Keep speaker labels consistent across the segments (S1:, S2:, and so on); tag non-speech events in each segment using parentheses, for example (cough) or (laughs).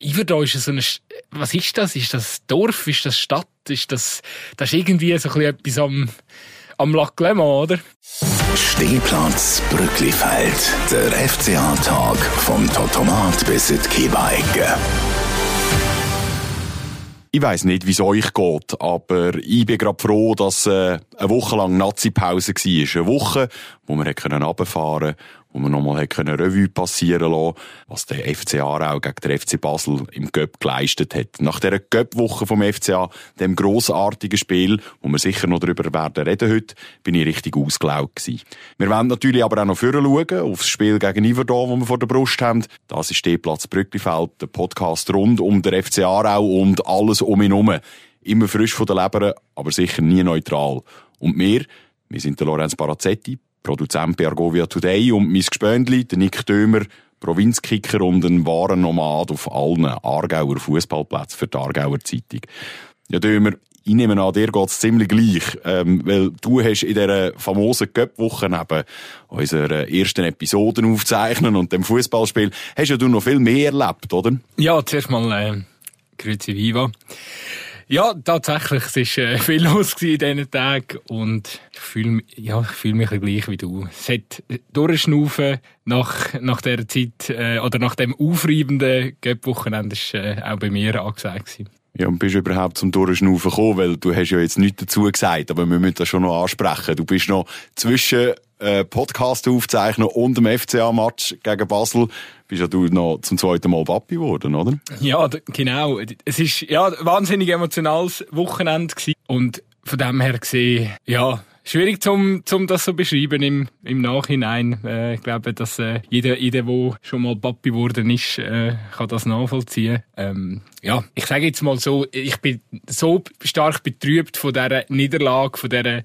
S1: Iverdau ist so eine, was ist das? Ist das Dorf? Ist das Stadt? Ist das, das ist irgendwie so ein bisschen etwas am, am Lac Léman, oder?
S2: Stehplatz Brücklifeld. Der FCA-Tag vom Totomat bis in die.
S3: Ich weiss nicht, wie es euch geht, aber ich bin gerade froh, dass äh, eine Woche lang Nazi-Pause war. Eine Woche, wo wir runterfahren konnten wo man nochmal eine Revue passieren lassen was der FC Aarau gegen den FC Basel im Göpp geleistet hat. Nach dieser Göpp-Woche vom FCA, dem grossartigen Spiel, wo wir sicher noch darüber werden reden heute, bin ich richtig ausgelaugt gewesen. Wir wollen natürlich aber auch noch vorher schauen, aufs Spiel gegen Iverdon, das wir vor der Brust haben. Das ist Stehplatz Brücklifeld, der Podcast rund um den FC Aarau und alles um ihn herum. Immer frisch von der Leber, aber sicher nie neutral. Und wir, wir sind der Lorenz Barazzetti, Produzent bei Argovia Today und mein Gespöndli, der Nick Dömer, Provinzkicker und ein wahrer Nomad auf allen Aargauer Fußballplätzen für die Aargauer Zeitung. Ja, Dömer, ich nehme an, dir geht's ziemlich gleich, ähm, weil du hast in dieser famosen Cup-Woche neben unserer ersten Episode aufzeichnen und dem Fußballspiel, hast ja du noch viel mehr erlebt, oder?
S1: Ja, zuerst mal, äh, Grüezi Viva. Ja, tatsächlich, es war äh, (laughs) viel los in diesen Tagen und ich fühle ja, fühl mich gleich wie du. Es hat durchschnaufen nach, nach dieser Zeit äh, oder nach dem aufreibenden Göpp-Wochenende war äh, auch bei mir angesagt. Gewesen.
S3: Ja, und bist du überhaupt zum Durchschnaufen gekommen? Weil du hast ja jetzt nichts dazu gesagt, aber wir müssen das schon noch ansprechen. Du bist noch zwischen äh, Podcast aufzeichnen und dem FCA-Match gegen Basel bist ja du noch zum zweiten Mal Papi geworden, oder?
S1: Ja, genau. Es ist ja ein wahnsinnig emotionales Wochenende gewesen. und von dem her gesehen, ja, schwierig zum, zum das so beschreiben im, im Nachhinein. Äh, ich glaube, dass äh, jeder, jeder, der schon mal Papi geworden ist, äh, kann das nachvollziehen. Ähm, ja, ich sage jetzt mal so, ich bin so stark betrübt von dieser Niederlage, von dieser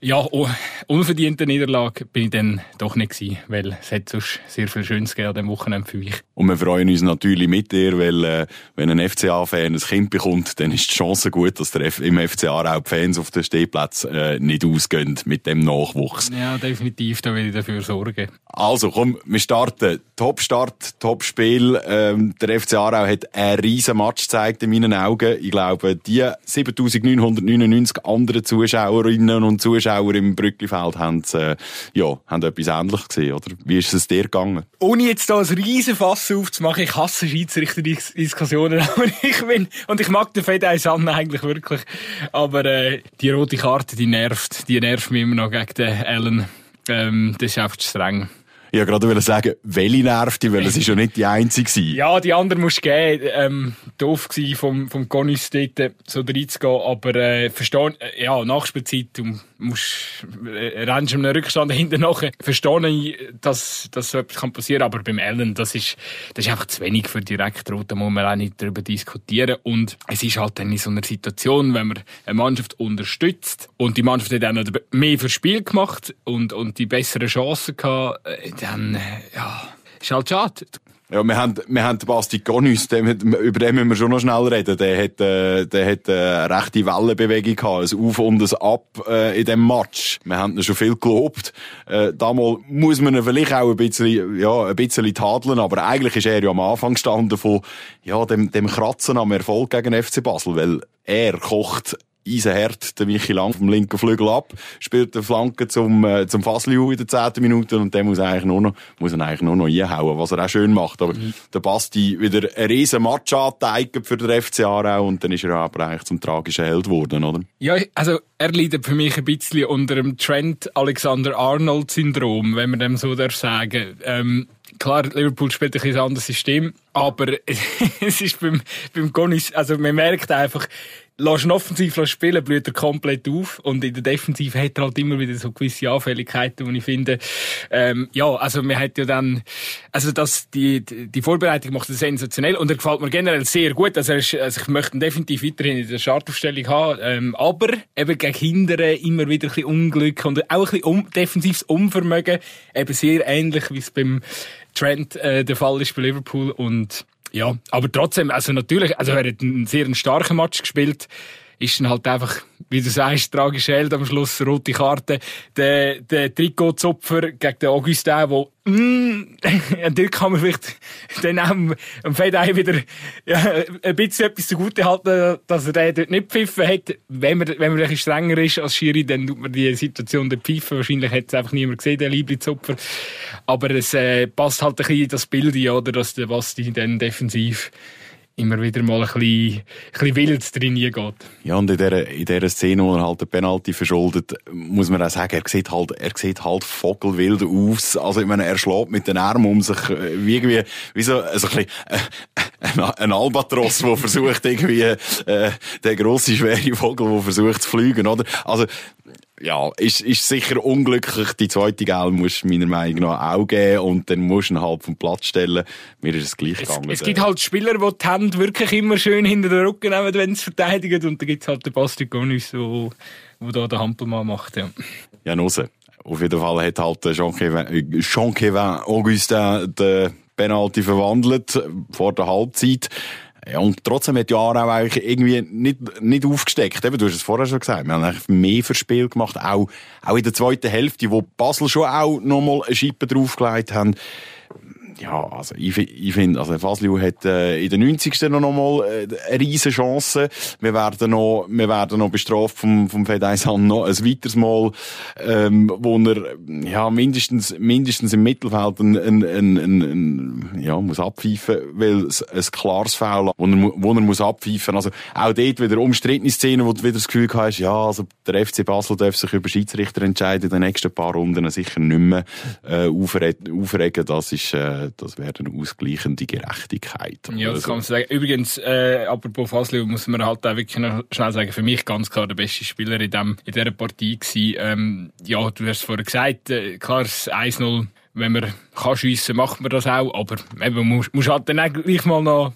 S1: ja, oh, unverdiente Niederlage bin ich dann doch nicht gewesen, weil es hat sonst sehr viel Schönes gegeben an diesem Wochenende für mich.
S3: Und wir freuen uns natürlich mit dir, weil äh, wenn ein FCA-Fan ein Kind bekommt, dann ist die Chance gut, dass der F im FCA auch die Fans auf den Stehplätzen äh, nicht ausgehen mit dem Nachwuchs.
S1: Ja, definitiv, da will ich dafür sorgen.
S3: Also komm, wir starten. Top-Start, Top-Spiel. Ähm, der FC Aarau hat einen riesen Match gezeigt in meinen Augen. Ich glaube, die 7999 anderen Zuschauerinnen und Zuschauer im Brücklifeld haben, äh, ja, haben etwas Ähnliches gesehen, oder? Wie ist es dir gegangen?
S1: Ohne jetzt da ein riesen Fass aufzumachen, ich hasse Schiedsrichter-Diskussionen, (laughs) aber ich bin, und ich mag den Fedei Sanne eigentlich wirklich, aber äh, die rote Karte, die nervt, die nervt mich immer noch gegen den Allen. Ähm, das ist einfach streng.
S3: Ich wollte gerade sagen, welche nervt dich, weil es ist ja nicht die einzige
S1: Ja, die andere musst du geben. Ähm, doof gewesen vom, vom Gonis dort so reinzugehen, aber äh, verstehen, äh, ja, Nachspielzeit, du musst, äh, rennst einem Rückstand hinten nachher. Verstehe ich, dass, dass so etwas passieren kann, aber beim Ellen, das ist, das ist einfach zu wenig für direkt rot, da muss man auch nicht darüber diskutieren. Und es ist halt dann in so einer Situation, wenn man eine Mannschaft unterstützt und die Mannschaft hat dann mehr fürs Spiel gemacht und, und die besseren Chancen gehabt, äh, äh, ja, ist halt schade.
S3: Ja, wir haben, wir haben Basti Gonus, über den müssen wir schon noch schnell reden. Der hat, der hat eine rechte Wellenbewegung gehabt, ein Auf und ein Ab in dem Match. Wir haben ihn schon viel gelobt. Äh, damals muss man ihn vielleicht auch ein bisschen, ja, ein bisschen tadeln, aber eigentlich ist er ja am Anfang gestanden von, ja, dem, dem Kratzen am Erfolg gegen FC Basel, weil er kocht eisenhart der Michi Lang vom linken Flügel ab, spielt eine Flanke zum, äh, zum Fasliu in der zehnten Minute und der muss eigentlich nur noch, muss er eigentlich nur noch einhauen, was er auch schön macht. Aber mhm. der Basti wieder ein riesen Match für den FC Aarau und dann ist er aber eigentlich zum tragischen Held geworden, oder?
S1: Ja, also er leidet für mich ein bisschen unter dem Trent Alexander-Arnold-Syndrom, wenn man dem so darf sagen. Ähm, klar, Liverpool spielt ein bisschen anderes System, aber (laughs) es ist beim, beim Gonis, also man merkt einfach, lässt ihn offensiv spielen, blüht er komplett auf. Und in der Defensive hat er halt immer wieder so gewisse Anfälligkeiten, wo ich finde, ähm, ja, also man hat ja dann, also das, die, die Vorbereitung macht er sensationell und er gefällt mir generell sehr gut. Also, er ist, also ich möchte ihn definitiv weiterhin in der Startaufstellung haben, ähm, aber eben gegen Hindere immer wieder ein bisschen Unglück und auch ein bisschen um, defensives Unvermögen, eben sehr ähnlich wie es beim Trent äh, der Fall ist bei Liverpool und ja, aber trotzdem, also natürlich, also er hat einen sehr starken Match gespielt. Ist dann halt einfach, wie du sagst, tragische Held am Schluss, rote Karte, der, der Trikotzupfer gegen den Augustin, wo, mm, (laughs) dort kann man vielleicht dann auch am Fedei wieder ja, ein bisschen etwas zugute halten, dass er den dort nicht pfiffen hat. Wenn man, wenn man ein strenger ist als Schiri, dann tut man die Situation dort pfeifen. Wahrscheinlich hat es einfach niemand gesehen, der Lieblingszupfer. Aber es äh, passt halt ein bisschen in das Bild, oder, dass der Basti dann defensiv immer wieder mal ein bisschen, ein bisschen wild drin geht.
S3: Ja, und in dieser, Szene, wo er halt den Penalty verschuldet, muss man auch sagen, er sieht halt, er sieht halt vogelwild aus. Also, ich meine, er schlägt mit den Armen um sich, äh, wie irgendwie, wie so, also ein bisschen, äh, ein Albatros, der versucht irgendwie, äh, der grosse, schwere Vogel, der versucht zu fliegen, oder? Also, ja, ist, ist sicher unglücklich. Die zweite Gel musst du meiner Meinung nach auch geben und dann musst du ihn halt vom Platz stellen. Mir ist es gleich
S1: es,
S3: gegangen.
S1: Es gibt halt Spieler, die die Hände wirklich immer schön hinter den Rücken nehmen, wenn sie verteidigen und dann gibt es halt den Basti Gonis, der da den Hampelmann macht. Ja,
S3: ja Nose. Auf jeden Fall hat halt Jean-Kevin Jean Augustin den Penalty verwandelt vor der Halbzeit. Ja, und trotzdem hat Jahre auch eigentlich irgendwie nicht, nicht aufgesteckt. Eben, du hast es vorher schon gesagt. Wir haben eigentlich mehr Verspiel gemacht. Auch, auch in der zweiten Hälfte, wo Basel schon auch nochmal eine Schippe draufgelegt haben ja, also ich, ich finde, also Fasliu hat äh, in den 90. noch mal äh, eine riesen Chance. Wir werden noch, wir werden noch bestraft vom, vom Fedaisan noch ein weiteres Mal, ähm, wo er ja mindestens, mindestens im Mittelfeld ein, ein, ein, ein, ein ja, muss abpfeifen, weil es ein klares Foul, wo er, wo er muss abpfeifen. Also auch dort wieder umstrittene Szenen, wo du wieder das Gefühl hast, ja, also der FC Basel darf sich über Schiedsrichter entscheiden in den nächsten paar Runden sicher nicht mehr äh, aufregen. Das ist äh, das wäre eine ausgleichende Gerechtigkeit.
S1: Ja, das kann man sagen. Übrigens, äh, apropos Fasli, muss man halt auch wirklich noch schnell sagen, für mich ganz klar der beste Spieler in, dem, in dieser Partie gewesen. Ähm, ja, du hast es vorher gesagt, äh, klar, das 1-0, wenn man kann schiessen, macht man das auch, aber eben, man muss, muss halt dann auch gleich mal noch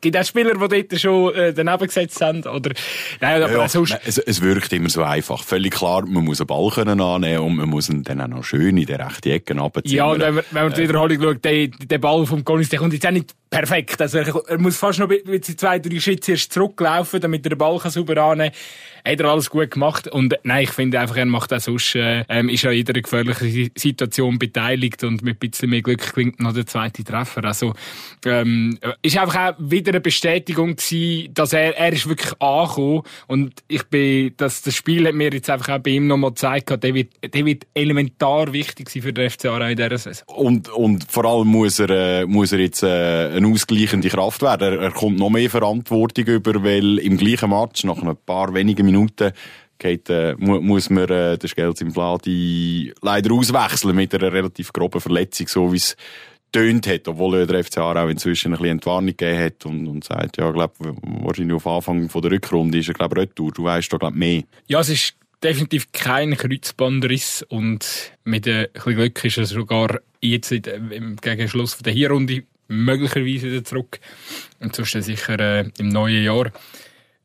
S1: Gibt es Spieler, die dort schon äh, daneben gesetzt haben? Oder,
S3: nein, aber ja, sonst... es, es wirkt immer so einfach. Völlig klar, man muss einen Ball können annehmen und man muss ihn dann auch noch schön in der rechten Ecke runterziehen.
S1: Ja, und wenn man, wenn man die Wiederholung schaut, der, der Ball vom Collins, der kommt jetzt auch nicht perfekt. Also er, muss fast noch mit zwei, drei Schritte erst zurücklaufen, damit er den Ball sauber annehmen kann hat er alles gut gemacht. Und nein, ich finde einfach, er macht auch sonst, äh, ähm, ist an jeder gefährlichen Situation beteiligt und mit ein bisschen mehr Glück klingt noch der zweite Treffer. Also, ähm, ist einfach auch wieder eine Bestätigung gewesen, dass er, er ist wirklich angekommen und ich bin, dass das Spiel hat mir jetzt einfach auch bei ihm nochmal gezeigt, der wird, der wird elementar wichtig sein für den FC Aarau in dieser Saison.
S3: Und, und vor allem muss er, äh, muss er jetzt äh, eine ausgleichende Kraft werden. Er, er kommt noch mehr Verantwortung über, weil im gleichen Match nach ein paar wenigen Minuten geht, äh, mu muss man äh, den Skelz im Vladi leider auswechseln mit einer relativ groben Verletzung, so wie es tönt hat, obwohl der FC auch inzwischen ein bisschen Entwarnung gegeben hat und, und sagt, ja, glaub, wahrscheinlich auf Anfang von der Rückrunde ist er, glaub, retour. Du weißt da, glaub, mehr.
S1: Ja, es ist definitiv kein Kreuzbandriss und mit ein bisschen Glück ist er sogar jetzt im Gegenschluss der Hinrunde möglicherweise wieder zurück. Und sonst sicher äh, im neuen Jahr.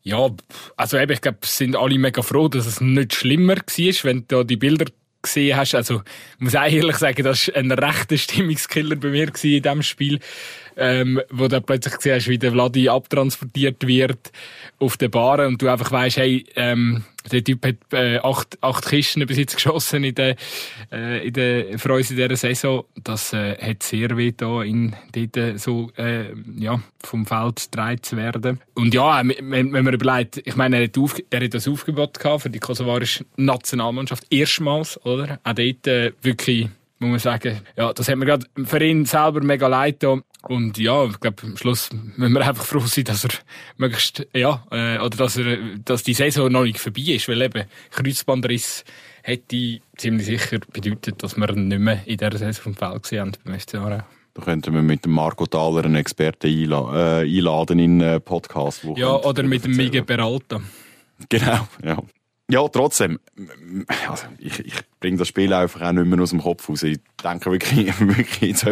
S1: Ja, also eben, ich glaube, sind alle mega froh, dass es nicht schlimmer war, wenn du die Bilder gesehen hast. Also, ich muss auch ehrlich sagen, das war ein rechter Stimmungskiller bei mir in diesem Spiel ähm, wo du plötzlich siehst, wie der Vladi abtransportiert wird auf der Bahn und du einfach weißt, hey, ähm, der Typ hat äh, acht, acht Kisten bis jetzt geschossen in der, äh, in der, für uns in dieser Saison. Das äh, hat sehr weh da, in dort so äh, ja, vom Feld getragen zu werden. Und ja, wenn, wenn man überlegt, ich meine, er hat, auf, er hat das Aufgebot gehabt für die kosovarische Nationalmannschaft, erstmals, oder? Auch dort äh, wirklich muss man sagen, ja, das hat mir gerade für ihn selber mega leid da. Und ja, ich glaube, am Schluss müssen wir einfach froh sein, dass er möglichst, ja, äh, oder dass er, dass die Saison noch nicht vorbei ist, weil eben Kreuzbandriss hätte ziemlich sicher bedeutet, dass wir nicht mehr in dieser Saison vom Feld gesehen haben beim FC Aarau.
S3: Da könnten wir mit dem Marco Thaler einen Experten einla äh, einladen in einen Podcast.
S1: ja, oder mit dem Miguel Peralta.
S3: Genau, ja. Ja, trotzdem. Also, ich, ich bringe das Spiel einfach auch nicht mehr aus dem Kopf raus. Ich denke wirklich, (laughs) wirklich jetzt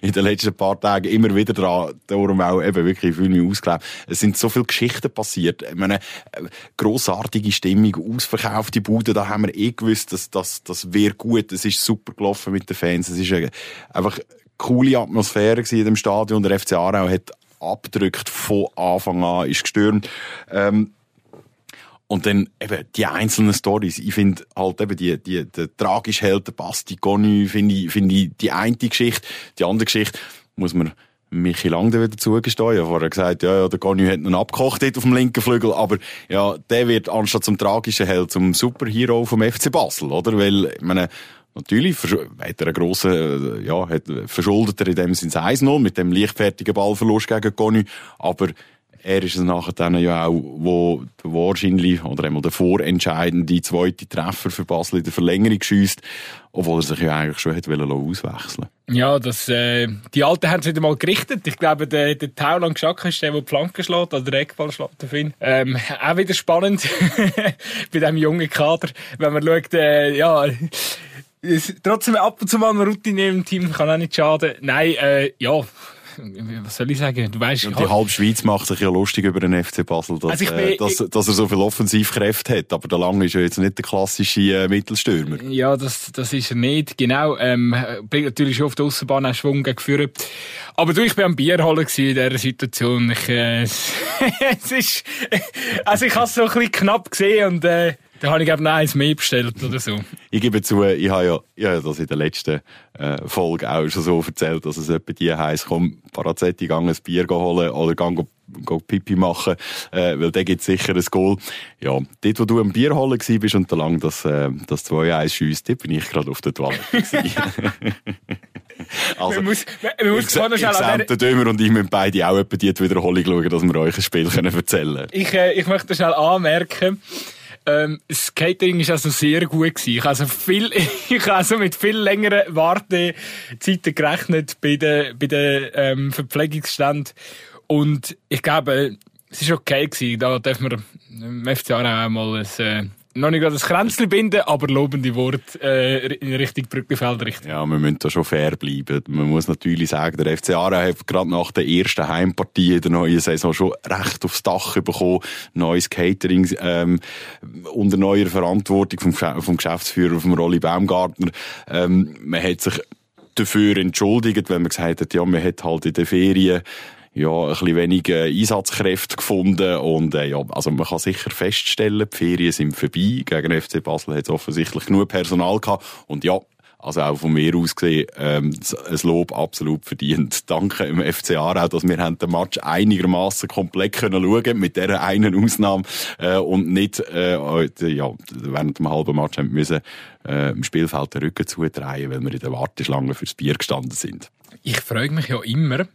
S3: in den letzten paar Tagen immer wieder dran. Darum auch eben wirklich, ich fühle mich ausgelebt. Es sind so viele Geschichten passiert. Ich meine, grossartige Stimmung, ausverkaufte Bude, da haben wir eh gewusst, dass das, das wäre gut. Es ist super gelaufen mit den Fans. Es ist einfach eine coole Atmosphäre in dem Stadion. Der FC Aarau hat abgedrückt von Anfang an, ist gestürmt. Ähm, Und dann eben die einzelnen Stories. Ich finde halt eben die, die, der tragische Held, der Basti Gonu, finde ich, finde ich die eine Geschichte. Die andere Geschichte muss man Michi Lang wieder zugestehen. Ich vorher gesagt, ja, ja, der Gonu hat einen abgekocht auf dem linken Flügel, aber ja, der wird anstatt zum tragischen Held zum Superhero vom FC Basel, oder? Weil, ich meine, Natürlich hat er einen grossen, ja, hat, verschuldet er in dem Sinne 1-0 mit dem leichtfertigen Ballverlust gegen Gonu, aber er ist es nachher dann ja auch, wo wahrscheinlich, oder einmal der vorentscheidende zweite Treffer für Basel in der Verlängerung schießt, obwohl er sich ja eigentlich schon hätte auswechseln
S1: Ja, das, äh, die Alten haben es wieder mal gerichtet. Ich glaube, der, der Tauland Geschak ist der, der die Flanke schlägt, oder der Eckball schlägt, der Finn. Ähm, auch wieder spannend (laughs) bei diesem jungen Kader, wenn man schaut, äh, ja, trotzdem ab und zu mal eine Routine im Team kann auch nicht schaden. Nein, äh, ja, (laughs) was soll ich sagen? Du weißt,
S3: und die halbe Schweiz macht sich ja lustig über den FC Basel, dass, also bin, äh, dass, dass, er so viel Offensivkräfte hat. Aber der Lange ist ja jetzt nicht der klassische äh, Mittelstürmer.
S1: Ja, das, das ist er nicht. Genau. Ähm, bringt natürlich schon auf der Außenbahn einen Schwung gegen Führer. Aber du, ich war am Bier holen in dieser Situation. Ich, äh, (laughs) es ist, also ich habe es so ein bisschen knapp gesehen und, äh, da habe ich eben eins mehr bestellt oder so.
S3: Ich gebe zu, ich habe ja, ich habe das in der letzten äh, Folge auch schon so erzählt, dass es etwa die heisst, komm, Parazetti, gang ein Bier holen oder gang go, Pipi machen, äh, weil da gibt sicher ein Goal. Ja, dort, wo du am Bier holen bist und da lang das, äh, das 2-1 schiesst, dort bin ich gerade auf der Toilette (laughs)
S1: Also, man muss, man muss
S3: ich, ich, ich der Dömer und ich müssen beide auch etwa die Wiederholung schauen, dass wir euch ein Spiel erzählen können.
S1: Ich, äh, ich möchte schnell anmerken, ähm, das Catering also sehr gut gewesen. Ich habe also viel, (laughs) ich also mit viel längeren Wartezeiten gerechnet bei den, bei den, ähm, Verpflegungsständen. Und ich glaube, es ist okay gewesen. Da dürfen wir im FCA auch mal ein, äh, noch nicht das Kränzchen binden, aber lobende Worte äh, in Richtung Brückenfeld richten.
S3: Ja, wir müssen da schon fair bleiben. Man muss natürlich sagen, der FC Aarau hat gerade nach der ersten Heimpartie der neuen Saison schon recht aufs Dach bekommen. Neues Catering ähm, unter neuer Verantwortung vom, vom Geschäftsführer, vom Rolli Baumgartner. Ähm, man hat sich dafür entschuldigt, wenn man gesagt hat, ja, man hat halt in den Ferien ja, ein bisschen weniger Einsatzkräfte gefunden und äh, ja, also man kann sicher feststellen, die Ferien sind vorbei. Gegen FC Basel hat es offensichtlich genug Personal gehabt und ja, also auch von mir aus gesehen, ähm, ein Lob absolut verdient. (laughs) Danke im FC Aarau, dass wir den Match einigermaßen komplett können schauen mit dieser einen Ausnahme äh, und nicht äh, ja, während dem halben Match haben müssen äh, im Spielfeld den Rücken zudrehen, weil wir in der Warteschlange fürs Bier gestanden sind.
S1: Ich freue mich ja immer,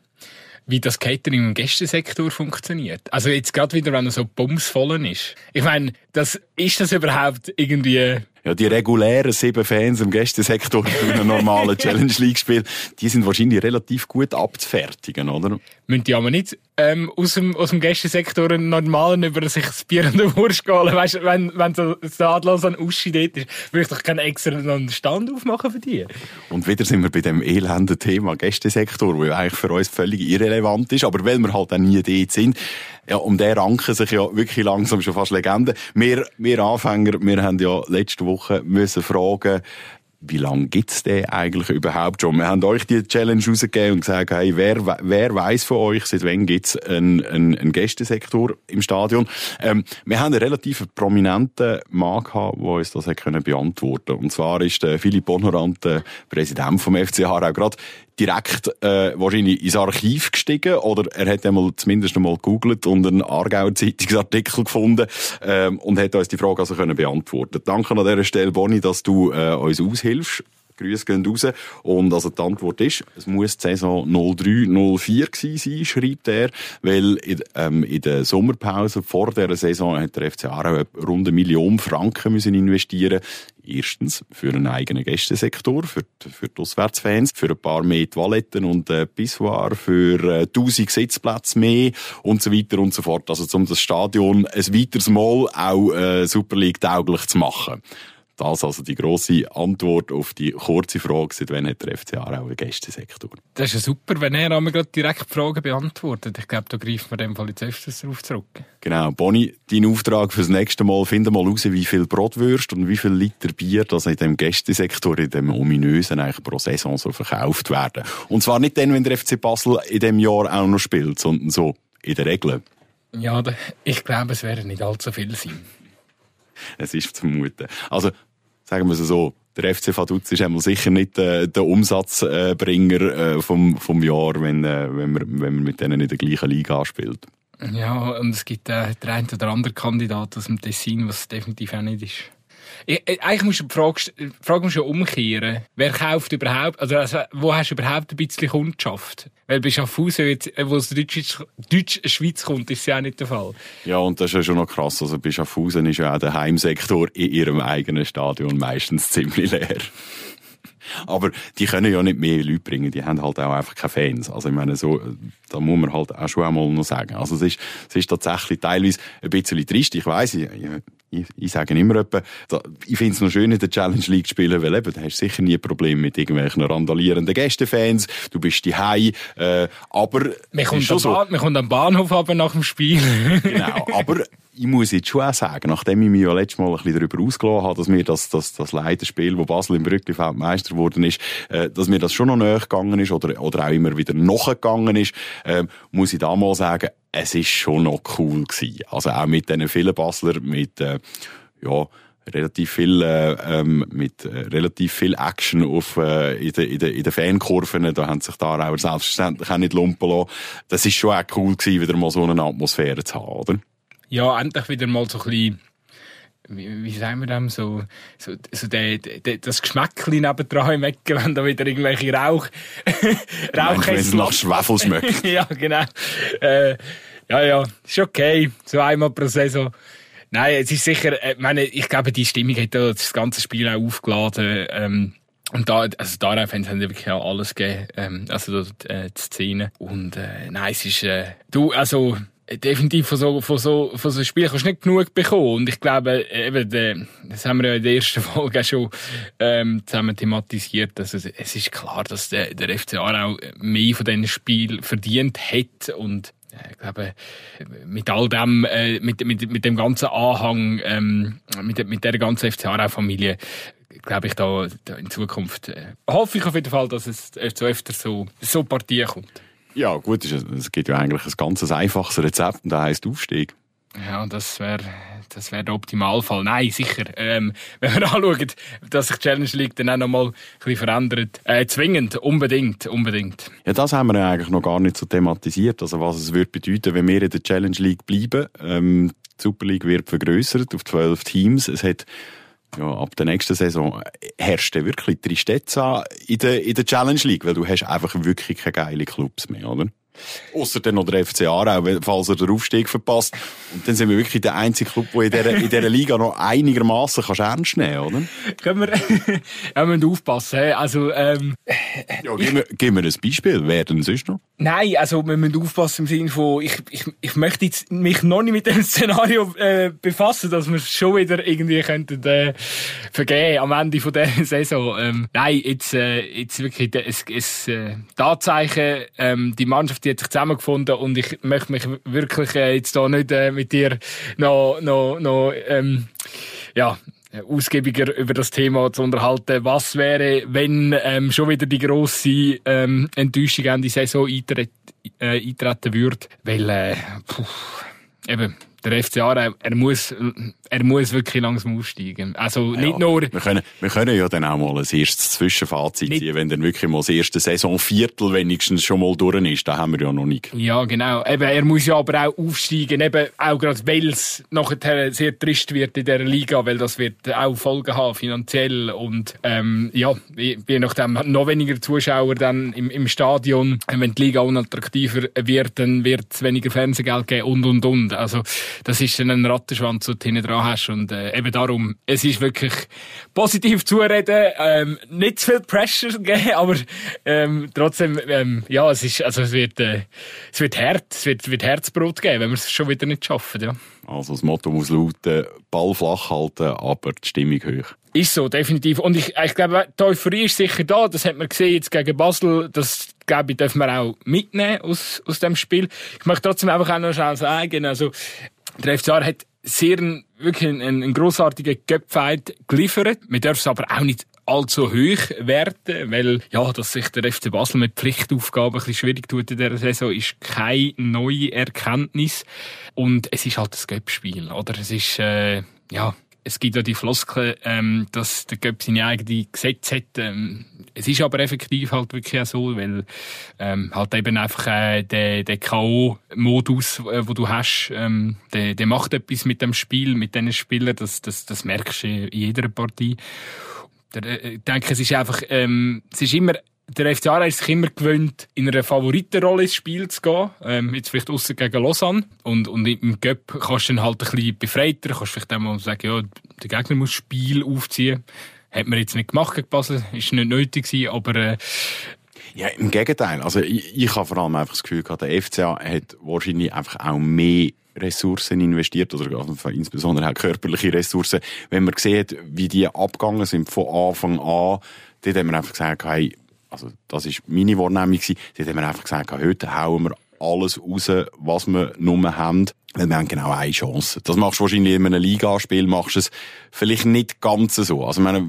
S1: wie das Catering im Gästesektor funktioniert. Also jetzt gerade wieder, wenn er so bumsvoll ist. Ich meine, das, ist das überhaupt irgendwie
S3: ja, die regulären sieben Fans im Gästesektor für einen normalen (laughs) Challenge League Spiel, die sind wahrscheinlich relativ gut abzufertigen, oder?
S1: Müssen die aber nicht ähm, aus, dem, aus dem Gästesektor einen normalen über sich das Bier und den Wurst holen? Weißt wenn, wenn so das Adler an Uschi dort ist, würde ich doch keinen extra Stand aufmachen für die.
S3: Und wieder sind wir bei dem elenden Thema Gästesektor, wo eigentlich für uns völlig irrelevant ist, aber weil wir halt auch nie dort sind, ja, um den ranken sich ja wirklich langsam schon fast Legenden. Wir, wir Anfänger, wir haben ja letzte Woche müssen fragen, wie lange gibt's den eigentlich überhaupt schon? Wir haben euch die Challenge rausgegeben und gesagt, hey, wer, wer weiß von euch, seit wann gibt's einen, einen, einen Gästesektor im Stadion? Ähm, wir haben einen relativ prominenten Mann gehabt, der uns das hat beantworten Und zwar ist der Philipp Bonhorant, der Präsident vom FCH, auch gerade direkt äh, wahrscheinlich ins Archiv gestiegen oder er hat einmal zumindest einmal gegoogelt und einen Aargauer Zeitungsartikel gefunden ähm, und hat uns die Frage also können beantworten. Danke an dieser Stelle, Bonnie, dass du äh, uns aushilfst. Grüße gehen raus. Und also die Antwort ist, es muss die Saison 03-04 gewesen sein, schreibt er, weil in, ähm, in der Sommerpause vor dieser Saison hat der FC Aarau rund eine Million Franken müssen investieren Erstens für einen eigenen Gästesektor, für die, für die Auswärtsfans, für ein paar mehr Toiletten und äh, Pissoir, für äh, 1000 Sitzplätze mehr und so weiter und so fort. Also um das Stadion ein weiteres Mal auch äh, Super League tauglich zu machen. Das also die grosse Antwort auf die kurze Frage, seit wann hat der FCA auch einen Gästesektor?
S1: Das ist ja super, wenn er einmal gerade direkt die Fragen beantwortet. Ich glaube, da greift man dem Fall jetzt öfters darauf zurück.
S3: Genau. Boni, dein Auftrag fürs nächste Mal, finde mal raus, wie viel Brotwürst und wie viel Liter Bier das in dem Gästesektor, in dem ominösen eigentlich pro Saison so verkauft werden. Und zwar nicht dann, wenn der FC Basel in dem Jahr auch noch spielt, sondern so in der Regel.
S1: Ja, ich glaube, es werden nicht allzu viel sein.
S3: es ist zu vermuten. Also, sagen wir es so, der FC Vaduz ist einmal sicher nicht äh, der Umsatzbringer äh, vom, vom Jahr, wenn, äh, wenn, man, wenn man mit denen in der gleichen Liga spielt.
S1: Ja, und es gibt äh, den einen oder anderen Kandidat aus dem Tessin, was definitiv auch nicht ist. Äh, eigentlich musst du die Frage, Frage schon umkehren. Wer kauft überhaupt, also, also, wo hast du überhaupt ein bisschen Kundschaft? Weil bei Schaffhausen, äh, wo es Deutsch-Schweiz kommt, ist ja auch nicht der Fall.
S3: Ja, und das ist ja schon noch krass. Also bei Schaffhausen ist ja auch der Heimsektor in ihrem eigenen Stadion meistens ziemlich leer. Aber die können ja nicht mehr Leute bringen, die haben halt auch einfach keine Fans. Also ich meine, so, da muss man halt auch schon einmal noch sagen. Also es ist, es ist tatsächlich teilweise ein bisschen trist. Ich weiss, ich, ich, ich sage immer etwa, ich finde es noch schön, in der Challenge League zu spielen, weil eben, da hast du sicher nie Probleme mit irgendwelchen randalierenden Gästefans, du bist die Hei, äh, aber...
S1: Man kommt, am so. man kommt am Bahnhof aber nach dem Spiel.
S3: genau, aber ich muss jetzt schon auch sagen, nachdem ich mich ja letztes Mal ein bisschen darüber ausgelassen habe, dass mir das, das, das Leiterspiel, wo Basel im Brücklifeld Meister geworden ist, äh, dass mir das schon noch näher gegangen ist oder, oder auch immer wieder nachgegangen ist, äh, muss ich da mal sagen, es ist schon noch cool gewesen. Also auch mit diesen vielen Basler, mit, äh, ja, relativ viel äh, ähm, mit äh, relativ viel Action auf äh, in den in der, in der Fankurven da haben sich da auch selbstverständlich auch nicht lumpen lassen. das ist schon auch cool gewesen wieder mal so eine Atmosphäre zu haben oder
S1: ja, endlich wieder mal so ein bisschen wie, wie sagen wir das, so, so, so der, der, das Geschmäckchen nebendran im Ecken, wenn da wieder irgendwelche Rauch, (laughs)
S3: Rauch Wenn es nach Schwefel schmeckt. (laughs)
S1: ja, genau. Äh, ja, ja, ist okay. So einmal pro Saison. Nein, es ist sicher, äh, meine, ich glaube, die Stimmung hat das ganze Spiel auch aufgeladen, ähm, und da, also darauf haben wirklich auch alles gegeben, ähm, also die, äh, die Szene. Und, äh, nein, es ist, äh, du, also, definitiv von so, von so, von so Spielen kannst du nicht genug bekommen. Und ich glaube, eben, das haben wir ja in der ersten (laughs) Folge auch schon, ähm, zusammen thematisiert. Also, es ist klar, dass der, der FC auch mehr von diesen Spielen verdient hat und, ich glaube, mit all dem, äh, mit, mit, mit dem ganzen Anhang, ähm, mit, mit der ganzen FC Aarau-Familie, glaube ich, da, da in Zukunft, äh, hoffe ich auf jeden Fall, dass es so öfter so, so Partien kommt.
S3: Ja, gut, es gibt ja eigentlich ein ganz einfaches Rezept und das heisst Aufstieg.
S1: Ja, das wäre das wär der Optimalfall. Nein, sicher. Ähm, wenn wir (laughs) anschauen, dass sich die Challenge League dann auch noch mal ein bisschen verändert. Äh, zwingend, unbedingt, unbedingt.
S3: Ja, das haben wir ja eigentlich noch gar nicht so thematisiert. Also was es würde bedeuten, wenn wir in der Challenge League bleiben. Ähm, die Super League wird vergrößert auf zwölf Teams. Es hat ja, ab der nächsten Saison herrscht wirklich Tristezza in der, in der Challenge League, weil du hast einfach wirklich keine geile Clubs mehr, oder? Ausser dann noch der FC Aarau, falls er den Aufstieg verpasst. Und dann sind wir wirklich der einzige Club, der in dieser, in dieser Liga noch einigermaßen ernst nehmen kann, oder?
S1: Können wir, (laughs) ja, wir müssen aufpassen. Also, ähm,
S3: ja, gib mir, gib mir ein Beispiel. Wer denn sonst noch?
S1: Nein, also, wir müssen aufpassen im Sinne von, ich, ich, ich möchte jetzt mich noch nicht mit dem Szenario, äh, befassen, dass wir es schon wieder irgendwie könnten, äh, vergeben am Ende von dieser (laughs) Saison. Ähm, nein, jetzt, äh, jetzt wirklich, es, es, äh, Tatsachen, ähm, die Mannschaft, die hat sich zusammengefunden und ich möchte mich wirklich äh, jetzt da nicht äh, mit dir noch, noch, noch ähm, ja, ausgiebiger über das Thema zu unterhalten. Was wäre, wenn ähm, schon wieder die grosse ähm, Enttäuschung an die Saison eintreten, äh, eintreten würde? Weil, äh, puh, eben, der FC Aarau, er muss, er muss wirklich langsam aufsteigen. Also nicht ja, nur...
S3: Wir können, wir können ja dann auch mal ein erstes Zwischenfazit nicht, ziehen, wenn dann wirklich mal das erste Saisonviertel wenigstens schon mal durch ist. Da haben wir ja noch nicht.
S1: Ja, genau. Eben, er muss ja aber auch aufsteigen, eben auch gerade weil es nachher sehr trist wird in dieser Liga, weil das wird auch Folgen haben, finanziell und ähm, ja, je nachdem noch weniger Zuschauer dann im, im Stadion. Wenn die Liga unattraktiver wird, dann wird es weniger Fernsehgeld geben und und und. Also das ist dann ein Rattenschwanz, den du hinten dran hast. Und äh, eben darum, es ist wirklich positiv zureden, ähm, nicht zu viel Pressure geben, (laughs) aber ähm, trotzdem, ähm, ja, es ist, also es wird, äh, es wird hart, es wird, wird Herzbrot geben, wenn wir es schon wieder nicht schaffen, ja.
S3: Also das Motto muss lauten, Ball flach halten, aber die Stimmung hoch.
S1: Ist so, definitiv. Und ich, ich glaube, die Euphorie ist sicher da. Das hat man gesehen jetzt gegen Basel. Das, glaube ich, dürfen wir auch mitnehmen aus, aus dem Spiel. Ich möchte trotzdem einfach auch noch schnell sagen, also, der FCA hat sehr wirklich einen, einen grossartigen Cup-Fight geliefert. Wir dürfen es aber auch nicht allzu hoch werden, weil, ja, dass sich der FC Basel mit Pflichtaufgaben ein bisschen schwierig tut in dieser Saison, ist keine neue Erkenntnis. Und es ist halt ein Cup-Spiel, oder? Es ist, äh, ja, es gibt ja die Floskel, ähm, dass der Göpp seine eigenen Gesetze hat. Ähm, es ist aber effektiv halt wirklich so, weil ähm, halt eben einfach äh, der, der K.O.-Modus, äh, du hast, ähm, der, der macht etwas mit dem Spiel, mit diesen Spielern, das, das, das merkst du in jeder Partie. Äh, ich denke, es ist einfach, ähm, es ist immer der FC Aarau ist sich immer gewöhnt, in einer Favoritenrolle ins Spiel zu gehen. Ähm, jetzt vielleicht außer gegen Lausanne. Und, und im Göpp kannst du dann halt ein bisschen befreiter, kannst vielleicht einmal sagen, ja, der Gegner muss Spiel aufziehen. Hat man jetzt nicht gemacht gegen Basel, ist nicht nötig gewesen, aber, äh,
S3: ja, im Gegenteil. Also, ich, ich habe vor allem einfach das Gefühl gehabt, der FCA hat wahrscheinlich einfach auch mehr Ressourcen investiert, oder insbesondere auch körperliche Ressourcen. Wenn man sieht, wie die abgegangen sind von Anfang an, dort haben wir einfach gesagt, hey, also das ist meine Wahrnehmung gewesen, die haben mir einfach gesagt, heute hauen wir alles raus, was wir nur haben. Weil wir haben genau eine Chance. Das machst du wahrscheinlich in einem Ligaspiel, machst du es vielleicht nicht ganz so. Also, ich meine,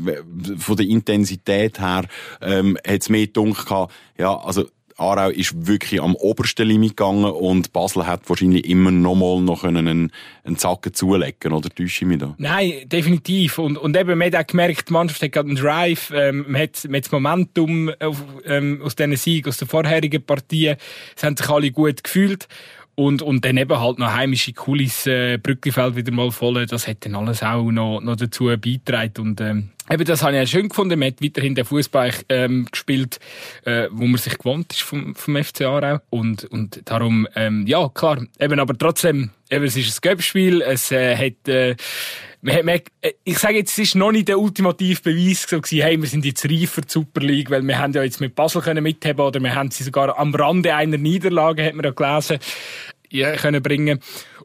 S3: von der Intensität her, ähm, hat es mehr dunkel gehabt, ja, also, Aarau ist wirklich am obersten Limit gegangen und Basel hat wahrscheinlich immer noch mal noch einen, einen Zacken zulegen, oder täusche ich mich da?
S1: Nein, definitiv. Und, und eben, man hat auch gemerkt, die Mannschaft hat gerade einen Drive, ähm, man, hat, man hat das Momentum auf, ähm, aus diesen Siegen, aus den vorherigen Partien, es haben sich alle gut gefühlt. Und, und dann eben halt noch heimische Kulisse, äh, Brücklifeld wieder mal voll, das hat dann alles auch noch, noch dazu beigetragen. Und, ähm, eben das habe ich auch schön gefunden. Man hat weiterhin den Fußball ähm, gespielt, äh, wo man sich gewohnt ist vom, vom FC Aarau. Und, und darum, ähm, ja, klar, eben, aber trotzdem, eben, es ist ein Göppspiel, es äh, hat, äh, man, man, äh, ich sage jetzt, es ist noch nicht der ultimative Beweis so gewesen, hey, wir sind jetzt reif für die Super League, weil wir haben ja jetzt mit Basel können mitheben oder wir haben sie sogar am Rande einer Niederlage, hat man ja gelesen, ja, können bringen.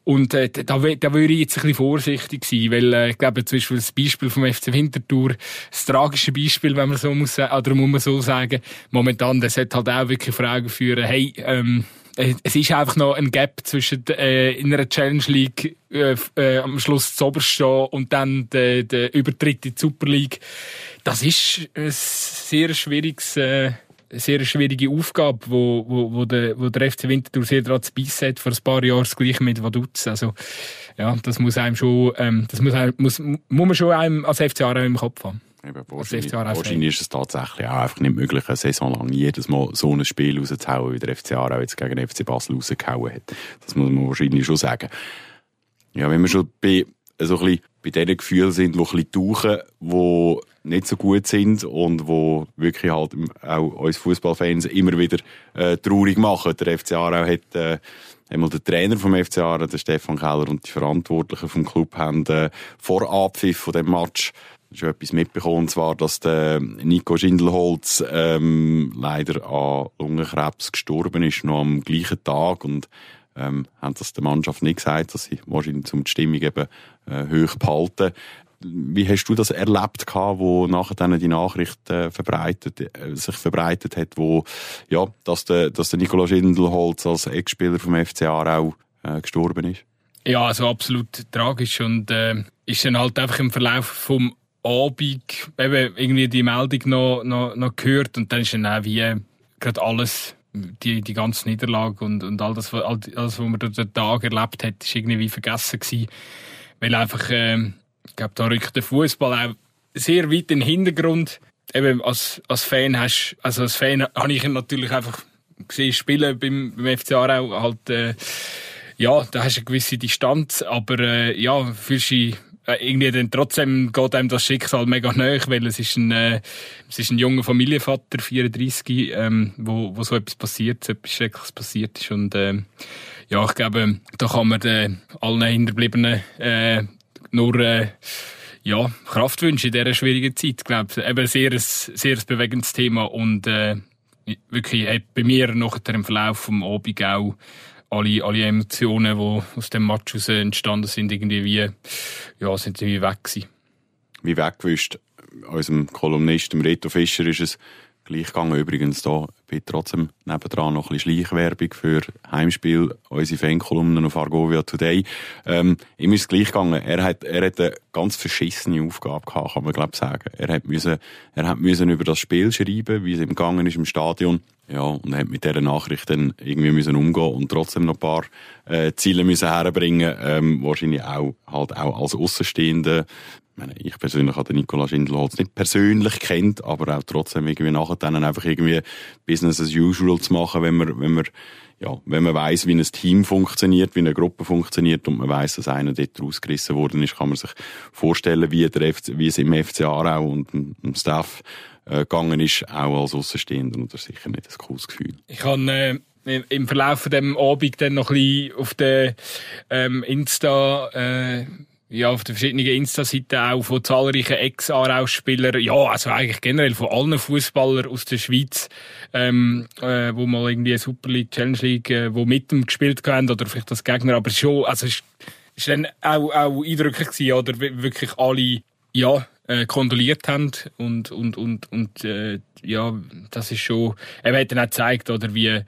S1: Und äh, da, da würde ich jetzt ein bisschen vorsichtig sein, weil äh, ich glaube, zum Beispiel das Beispiel vom FC Winterthur, das tragische Beispiel, wenn man so muss, oder muss man so sagen, momentan, das sollte halt auch wirklich Fragen führen, hey, ähm, äh, es ist einfach noch ein Gap zwischen äh, in einer Challenge League äh, äh, am Schluss zu stehen und dann der, der Übertritt in die Super League. Das ist ein sehr schwieriges, äh, sehr schwierige Aufgabe, wo, wo, wo, der, wo der FC Winterthur sehr daran zu beißen hat, vor ein paar Jahren das gleiche mit Vaduz. Also, ja, das muss einem schon, ähm, das muss, einem, muss, muss man schon einem als FC Aarau im Kopf haben.
S3: Eben, wahrscheinlich, wahrscheinlich ist es tatsächlich auch einfach nicht möglich, eine Saison lang jedes Mal so ein Spiel rauszuhauen, wie der FC Aarau jetzt gegen den FC Basel rausgehauen hat. Das muss man wahrscheinlich schon sagen. Ja, wenn wir schon bei, so ein bisschen bei diesen Gefühlen sind, die ein bisschen tauchen, die nicht so gut sind und wo wirklich halt auch uns Fußballfans immer wieder äh, traurig machen. Der FC Aarau hat äh, einmal der Trainer vom FC Aarau, der Stefan Keller und die Verantwortlichen vom Club haben äh, vor Abpfiff von dem Match schon etwas mitbekommen, und zwar, dass der Nico Schindelholz ähm, leider an Lungenkrebs gestorben ist, noch am gleichen Tag und ähm, haben das der Mannschaft nicht gesagt, dass sie wahrscheinlich zum die Stimmung eben äh, hoch behalten. Wie hast du das erlebt, gehabt, wo nachher dann die Nachricht äh, verbreitet, äh, sich verbreitet hat, wo ja, dass der, dass der Nicola Schindelholz als Ex-Spieler vom FC Aarau äh, gestorben ist?
S1: Ja, also absolut tragisch und äh, ist dann halt einfach im Verlauf vom Abend eben irgendwie die Meldung noch, noch, noch gehört und dann ist dann auch wie äh, gerade alles, die, die ganze Niederlage und, und all das, all, alles, was man dort den Tag erlebt hat, ist irgendwie vergessen gewesen. Weil einfach, äh, glaube, da rückt der Fußball auch sehr weit in den Hintergrund. Eben als, als Fan hast, also als Fan habe ich ihn natürlich einfach gesehen spielen beim, beim FC Aarau halt, äh, ja, da hast du eine gewisse Distanz, aber äh, ja, fühlst dich äh, irgendwie dann trotzdem geht einem das Schicksal mega nahe, weil es ist ein, äh, es ist ein junger Familienvater, 34, ähm, wo, wo so etwas passiert, so etwas Schreckliches passiert ist und äh, ja, ich glaube, da kann man den allen Hinterbliebenen äh, nur äh, ja, Kraft in dieser schwierigen Zeit. Ich glaube, eben sehr ein, sehr bewegendes Thema und äh, wirklich hat bei mir nach dem Verlauf vom Abend auch alle, alle Emotionen, die aus dem Match entstanden sind, irgendwie wie, ja, sind irgendwie weg gewesen.
S3: Wie weggewischt. Unserem Kolumnisten Reto Fischer ist es gleich gegangen. Übrigens da bin trotzdem nebendran noch ein bisschen Schleichwerbung für Heimspiel, unsere Fankolumnen auf Argovia Today. Ähm, ihm ist es gleich gegangen. Er hat, er hat eine ganz verschissene Aufgabe gehabt, kann man glaube sagen. Er hat müssen, er hat müssen über das Spiel schreiben, wie es ihm gegangen ist im Stadion. Ja, und hat mit dieser Nachricht dann irgendwie müssen umgehen und trotzdem noch ein paar äh, Ziele müssen herbringen. Ähm, wahrscheinlich auch halt auch als Außenstehende ich persönlich habe den Nikola Schindelholz nicht persönlich kennt, aber auch trotzdem irgendwie nachher dann einfach irgendwie Business as usual zu machen, wenn man, wenn man, ja, wenn man weiss, wie ein Team funktioniert, wie eine Gruppe funktioniert und man weiss, dass einer dort rausgerissen worden ist, kann man sich vorstellen, wie, der FC, wie es im FC Aarau und im Staff äh, gegangen ist, auch als Außenstehender und das ist sicher nicht ein cooles Gefühl.
S1: Ich habe äh, im Verlauf von dem Abend dann noch ein bisschen auf der ähm, Insta äh, ja, auf den verschiedenen Insta-Seiten auch von zahlreichen Ex-Aarau-Spielern, ja, also eigentlich generell von allen Fußballern aus der Schweiz, ähm, äh, wo mal irgendwie eine Super League, Challenge League, äh, wo mit dem gespielt haben, oder vielleicht das Gegner, aber schon, also ist, ist dann auch, auch eindrücklich gewesen, oder wirklich alle, ja, äh, kondoliert haben und, und, und, und, äh, ja, das ist schon, er hat dann auch gezeigt, oder wie,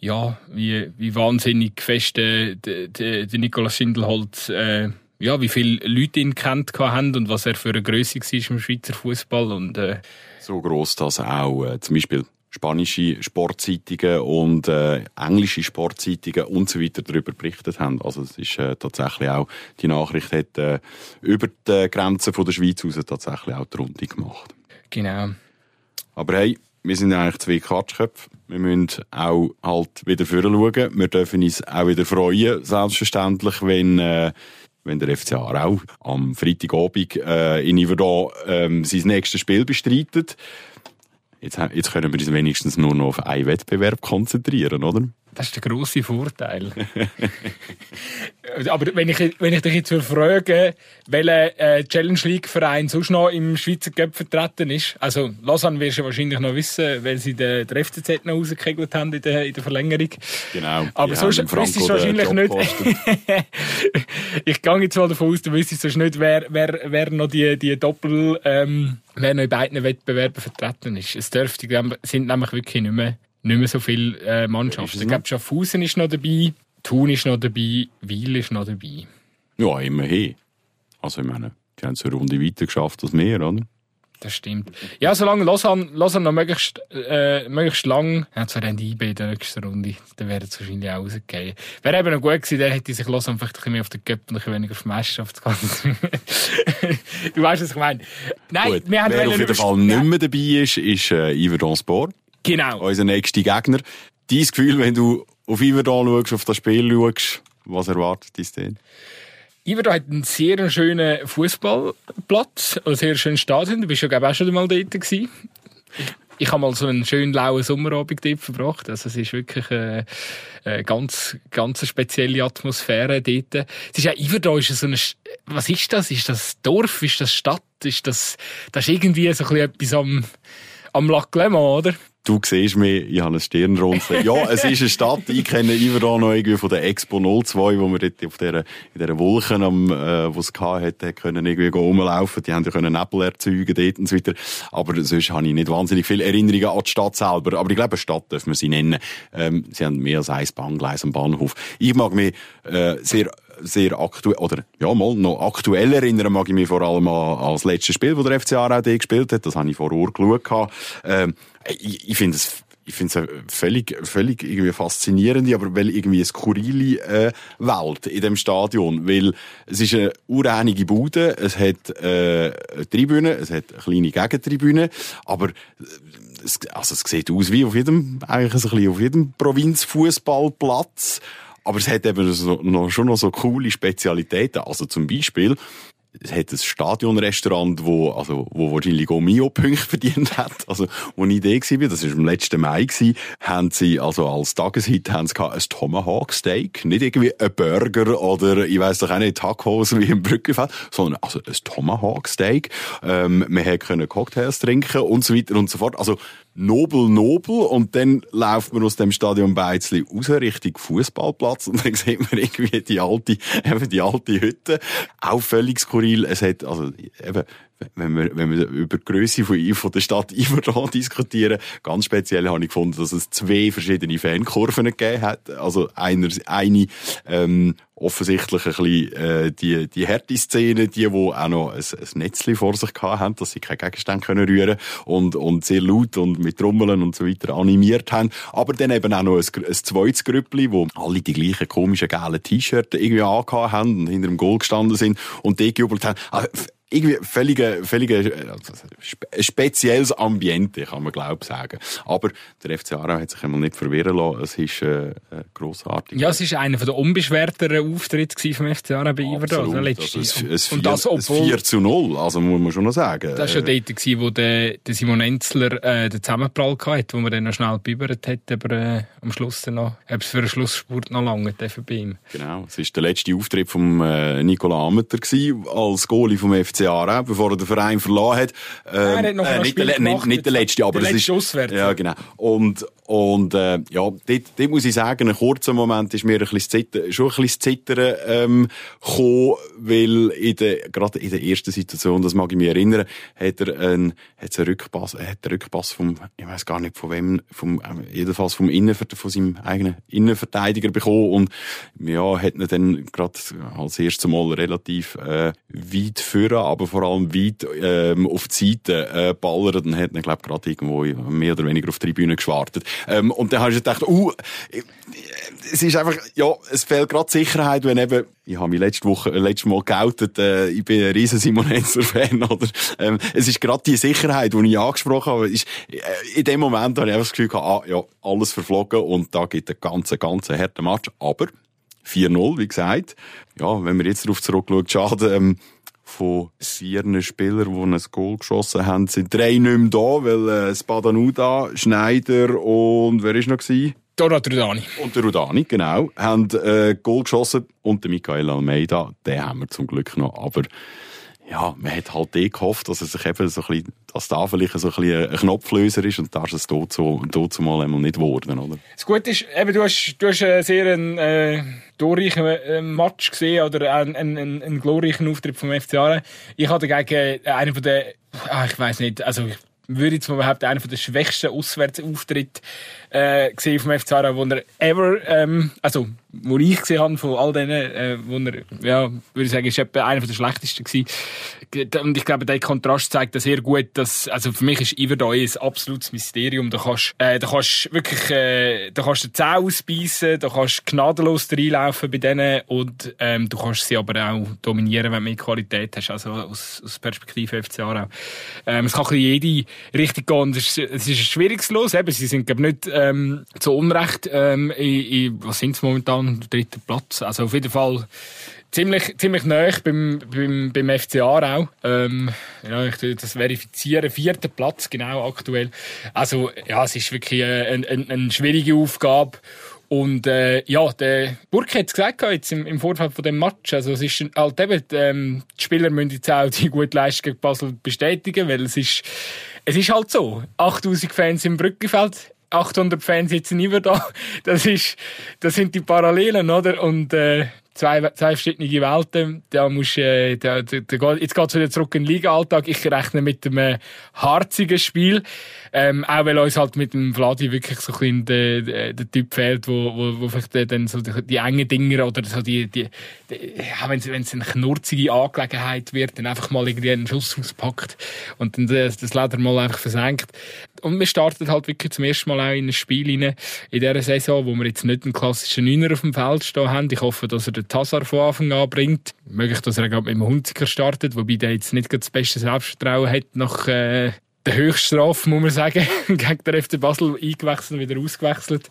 S1: ja, wie, wie wahnsinnig fest äh, der, Nikolaus Schindelholz, äh, ja, wie viele Leute ihn kennt haben und was er für eine Größe war im Schweizer Fußball und äh,
S3: so groß, dass auch äh, zum Beispiel spanische Sportzeitungen und äh, englische Sportzeitungen und so weiter darüber berichtet haben. Also es ist äh, tatsächlich auch, die Nachricht hat äh, über die Grenzen von der Schweiz raus tatsächlich auch die Runde gemacht.
S1: Genau.
S3: Aber hey, wir sind eigentlich zwei Quatschköpfe. Wir müssen auch halt wieder vorne schauen. Wir dürfen uns auch wieder freuen, selbstverständlich, wenn äh, wenn der FC Aarau am Freitagabend äh, in Iverdon ähm, sein nächstes Spiel bestreitet. Jetzt, jetzt können wir uns wenigstens nur noch auf einen Wettbewerb konzentrieren, oder?
S1: Das ist der grosse Vorteil. Aber wenn ich, wenn ich dich jetzt frage, welcher äh, Challenge League Verein sonst noch im Schweizer Cup vertreten ist, also Lausanne wirst du wahrscheinlich noch wissen, weil sie den, den FCZ noch rausgekegelt haben in der, in der Verlängerung.
S3: Genau.
S1: Aber sonst wüsstest du wahrscheinlich nicht. (laughs) ich gehe jetzt mal davon aus, du wüsstest sonst nicht, wer, wer, wer noch die, die Doppel, ähm, wer noch in beiden Wettbewerben vertreten ist. Es dürfte, sind nämlich wirklich nicht mehr nicht mehr so viele äh, Mannschaften. Ich glaube, Schaffhausen ist noch dabei, Thun ist noch dabei, Wiel ist noch dabei.
S3: Ja, immerhin. Also ich meine, die haben so eine Runde weiter geschafft als wir, oder?
S1: Das stimmt. Ja, solange Lausanne, Lausanne noch möglichst, äh, möglichst lang, ja, zwar haben die IB in der nächsten Runde, dann wäre es wahrscheinlich auch rausgegeben. Wäre eben noch gut gewesen, der hätte sich Lausanne vielleicht ein bisschen mehr auf den und ein bisschen weniger auf die Meisterschaft (laughs) Du weißt, was ich meine.
S3: Nein, gut, wir haben Wer auf jeden Fall nicht mehr dabei ist, ist äh, Yverdon Sport.
S1: Genau.
S3: Unser nächster Gegner. Dein Gefühl, wenn du auf Iverdon schaust, auf das Spiel schaust, was erwartet dich denn?
S1: Iverdon hat einen sehr schönen Fußballplatz, ein sehr schönes Stadion. Du bist ja, glaube ich, auch schon mal dort gewesen. Ich habe mal so einen schönen lauen Sommerabend dort verbracht. Also es ist wirklich eine, eine ganz, ganz spezielle Atmosphäre dort. Es ist ja, Iverdon ist so eine, was ist das? Ist das Dorf? Ist das Stadt? Ist das, das ist irgendwie so ein bisschen etwas am, am Lac Léman, oder?
S3: Du siehst mich, ich habe ein Stirnrunzeln. ja, es ist eine Stadt. Ich kenne Iverdon noch irgendwie von der Expo 02, wo wir dort auf dieser, in dieser Wolken, am, äh, wo es hatte, können irgendwie rumlaufen. Die haben ja können Nebel erzeugen dort und so weiter. Aber sonst habe ich nicht wahnsinnig viele Erinnerungen an die Stadt selber. Aber ich glaube, eine Stadt dürfen wir sie nennen. Ähm, sie haben mehr als ein Bahngleis am Bahnhof. Ich mag mich, äh, sehr sehr aktuell, oder ja, mal noch aktuell erinnern mag ich mich vor allem an, das letzte Spiel, das der FC Aarau gespielt hat. Das habe ich vor Uhr geschaut. Ähm, ich, ich finde es ich finde es eine völlig, völlig irgendwie faszinierende, aber weil irgendwie eine skurrile äh, Welt in dem Stadion. Weil es ist eine ureinige Bude, es hat äh, Tribüne, es hat eine kleine Gegentribüne, aber äh, es, also es sieht aus wie auf jedem, eigentlich ein bisschen auf jedem Provinzfußballplatz. Aber es hat eben so, noch, schon noch so coole Spezialitäten. Also zum Beispiel, es hat ein Stadionrestaurant, wo, also, wo wahrscheinlich auch Mio-Punkte (laughs) verdient hat. Also, wo ich da war, das war im letzten Mai, gewesen, haben sie, also als Tageshit, haben sie ein Tomahawk Steak. Nicht irgendwie ein Burger oder, ich weiss doch auch nicht, Tacos wie im Brückenfeld, sondern, also, ein Tomahawk Steak. Ähm, wir können Cocktails trinken und so weiter und so fort. Also, nobel, nobel. Und dann läuft man aus dem Stadion Beizli raus Richtung Fußballplatz und dann (laughs) sieht man irgendwie die alte, eben die alte Hütte. Auch völlig skurril. Es hat, also, eben, wenn wir, wenn wir über die Grösse von, von der Stadt Iverdon diskutieren, ganz speziell habe ich gefunden, dass es zwei verschiedene Fankurven gegeben hat. Also einer, eine, ähm, offensichtlich ein bisschen, äh, die, die Härte-Szene, die, die auch noch ein, ein Netzchen vor sich haben, dass sie keinen Gegenstand können rühren und, und sehr laut und mit Trommeln und so weiter animiert haben. Aber dann eben auch noch ein, ein zweites Grüppli, wo alle die gleichen komischen gelben T-Shirts irgendwie angehabt haben und hinter dem Goal gestanden sind und die gejubelt haben. Also, irgendwie völlige, völlige, äh, spezielles Ambiente, kann man glaube sagen. Aber der FC Aarau hat sich einmal nicht verwirren lassen. Es ist äh, äh grossartig.
S1: Ja, es ist einer der unbeschwerteren Auftritte vom FC Aarau bei Iverdon.
S3: Also es, es, und das, obwohl, 4 zu 0, also muss man schon noch sagen.
S1: Das war ja dort, gewesen, wo der, der Simon Enzler äh, den Zusammenprall hatte, wo man dann noch schnell gebübert hat, aber äh, am Schluss dann noch, ob es für einen Schlussspurt noch lange bei ihm.
S3: Genau, es war der letzte Auftritt von äh, Nicola Ameter gewesen, als Goalie vom FC Jahren, bevor er den Verein verloren hat.
S1: Ähm, äh, nicht, der,
S3: nicht, nicht, der letzte, aber
S1: der
S3: es
S1: ist,
S3: ja, genau. Und, und, äh, ja, dort, dort muss ich sagen, ein kurzer Moment ist mir ein bisschen Zittern, schon ein bisschen Zittern, ähm, gekommen, weil in der, gerade in der ersten Situation, das mag ich mich erinnern, hat er einen, hat einen Rückpass, hat einen Rückpass vom, ich weiß gar nicht von wem, vom, äh, jedenfalls vom Innenverteidiger, von seinem eigenen Innenverteidiger bekommen und, ja, hat ihn dann gerade als erstes Mal relativ, äh, weit führen, aber vor allem weit auf die Seite äh. Dann hat er, glaube gerade irgendwo mehr oder weniger auf die Tribüne geschwartet. Ähm, und dann hast du gedacht, es ist einfach, ja, es fehlt gerade Sicherheit, wenn eben, ich habe mich letzte Woche, letztes Mal geoutet, äh, ich bin ein riesen Simon Fan, (laughs) oder? Ähm, es ist gerade die Sicherheit, die ich angesprochen habe, ist, in dem Moment habe ich einfach das ja, alles verflogen und da gibt es einen ganz, ganz harten Match. Aber, 4-0, wie gesagt. Ja, wenn wir jetzt darauf zurückschauen, schade, ähm, von vier Spielern, die ein Goal geschossen haben, sind drei nicht mehr da, weil äh, Spadanuda, Schneider und wer ist noch gewesen?
S1: Donat Rudani.
S3: Und der Rudani, genau, haben äh, Goal geschossen und der Michael Almeida, den haben wir zum Glück noch, aber ja, man hat halt eh gehofft, dass er sich eben so ein dass da vielleicht so ein ein Knopflöser ist und da ist es dort, so, dort mal nicht geworden, oder?
S1: Das Gute ist, eben, du hast, du hast einen sehr einen, äh, glorreichen äh, Match gesehen oder einen, einen, einen glorreichen Auftritt vom FC Aare. Ich hatte gegen einen von den, ah, ich weiß nicht, also ich würde jetzt mal behaupten, einer der schwächsten Auswärtsauftritte äh, gesehen vom FC Aarau, wo er ever, ähm, also wo ich gesehen habe von all denen, äh, wo er, ja, würde ich sagen, ist etwa einer der schlechtesten gewesen. Und ich glaube, der Kontrast zeigt das sehr gut, dass, also für mich ist Iverdau ein absolutes Mysterium. Da kannst, äh, da kannst wirklich, äh, da kannst du Zähne ausbeissen, da kannst gnadenlos reinlaufen bei denen und, ähm, du kannst sie aber auch dominieren, wenn du mehr Qualität hast, also aus, aus Perspektive FC Aarau. Ähm, es kann ein jede Richtung gehen. Es ist, es ist ein schwieriges Los, eben, sie sind, glaube nicht, ähm, zu Unrecht, ähm, in, in, was sind sie momentan, dritten Platz. Also auf jeden Fall ziemlich, ziemlich nah beim, beim, beim FC Aarau. Ähm, ja, ich das verifizieren. Vierter Platz, genau, aktuell. Also, ja, es ist wirklich eine, eine, eine schwierige Aufgabe. Und äh, ja, der Burke hat es gesagt jetzt im, im Vorfeld von dem Match. Also es ist halt eben, ähm, die Spieler müssen jetzt auch die gute Leistung gegen Basel bestätigen, weil es ist, es ist halt so. 8000 Fans im Brückenfeld, 800 Fans sitzen immer da. (laughs) Das ist, das sind die Parallelen, oder? Und äh, zwei, zwei verschiedene Welten. Da musst, äh, da, da, da, jetzt geht's wieder zurück in den Liga-Alltag. Ich rechne mit einem harzigen Spiel. Ähm, auch weil uns halt mit dem Vladi wirklich so ein bisschen der, der, Typ fehlt, wo, wo, wo vielleicht dann so die, die engen Dinger oder so die, die, die ja, wenn es eine knurzige Angelegenheit wird, dann einfach mal irgendwie einen Schuss auspackt und dann das, das Leder mal einfach versenkt. Und wir starten halt wirklich zum ersten Mal auch in ein Spiel rein, in dieser Saison, wo wir jetzt nicht einen klassischen Neuner auf dem Feld stehen haben. Ich hoffe, dass er den Tassar von Anfang an bringt. Möglich, dass er gerade mit dem Hunziker startet, wobei der jetzt nicht das beste Selbstvertrauen hat nach äh, der Höchststrafe, muss man sagen, (laughs) gegen den FC Basel eingewechselt, wieder ausgewechselt.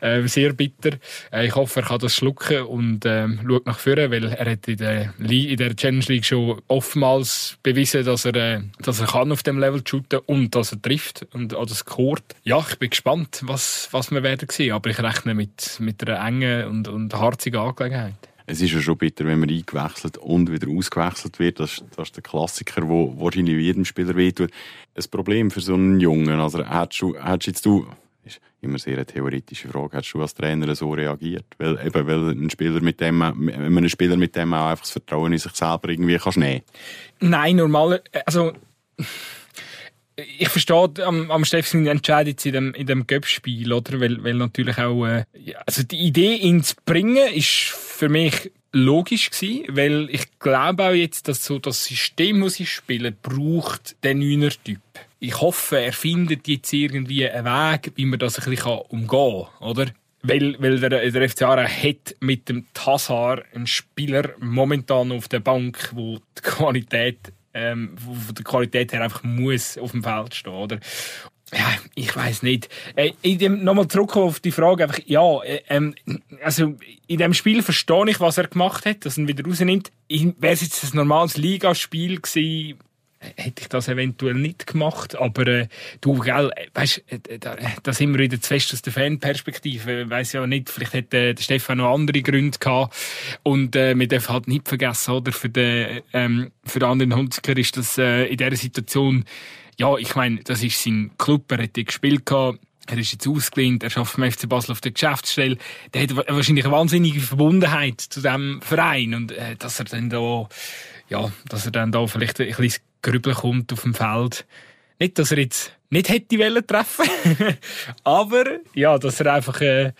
S1: Äh, sehr bitter. Äh, ich hoffe, er kann das schlucken und äh, schaut nach vorne, weil er hat in der, in der Challenge League schon oftmals bewiesen, dass er, äh, dass er kann auf dem Level shooten und dass er trifft und oder scoret. Ja, ich bin gespannt, was, was wir werden sehen, aber ich rechne mit, mit einer engen und, und harzigen Angelegenheit
S3: es ist ja schon bitter, wenn man eingewechselt und wieder ausgewechselt wird. Das, das ist der Klassiker, der wahrscheinlich jedem Spieler wehtut. Ein Problem für so einen Jungen. Also, hättest du, hättest jetzt du, ist immer sehr eine theoretische Frage. Hast du als Trainer so reagiert? Weil, eben, weil ein Spieler mit dem, wenn man einen Spieler mit dem auch einfach das Vertrauen in sich selber irgendwie kannst nehmen.
S1: Nein, normal, also, ich verstehe am, am Steffen Entscheid jetzt in dem, in dem Göppspiel, oder? Weil, weil natürlich auch, äh, also die Idee, ihn zu bringen, ist für mich logisch gewesen, weil ich glaube auch jetzt, dass so das System, das ich spiele, braucht den Neuner-Typ. Ich hoffe, er findet jetzt irgendwie einen Weg, wie man das ein bisschen umgehen kann, oder? Weil, weil der, der FC hat mit dem Tassar einen Spieler momentan auf der Bank, wo die Qualität ähm, von der Qualität her einfach muss auf dem Feld stehen, oder? Ja, ich weiß nicht. Äh, Nochmal zurück auf die Frage, einfach, ja, äh, ähm, also in dem Spiel verstehe ich, was er gemacht hat, dass er ihn wieder rausnimmt. Wäre es jetzt ein normales Ligaspiel gewesen, hätte ich das eventuell nicht gemacht. Aber äh, du, gell, weißt, äh, da, da sind wir wieder zu fest aus der Fanperspektive. Weiß ja nicht, vielleicht hätte äh, der Stefan noch andere Gründe gehabt. Und äh, wir dürfen halt nicht vergessen, oder für den ähm, für den anderen Hunziker ist das äh, in dieser Situation, ja, ich meine, das ist sein Club, er hat gespielt gehabt. Er ist jetzt ausgelehnt, er schafft beim FC Basel auf der Geschäftsstelle. Der hat wahrscheinlich eine wahnsinnige Verbundenheit zu dem Verein und äh, dass er dann da, ja, dass er dann da vielleicht ein bisschen Grübeln kommt auf dem Feld. Nicht, dass er jetzt nicht hätte wollen treffen, (laughs) aber ja, dass er einfach äh,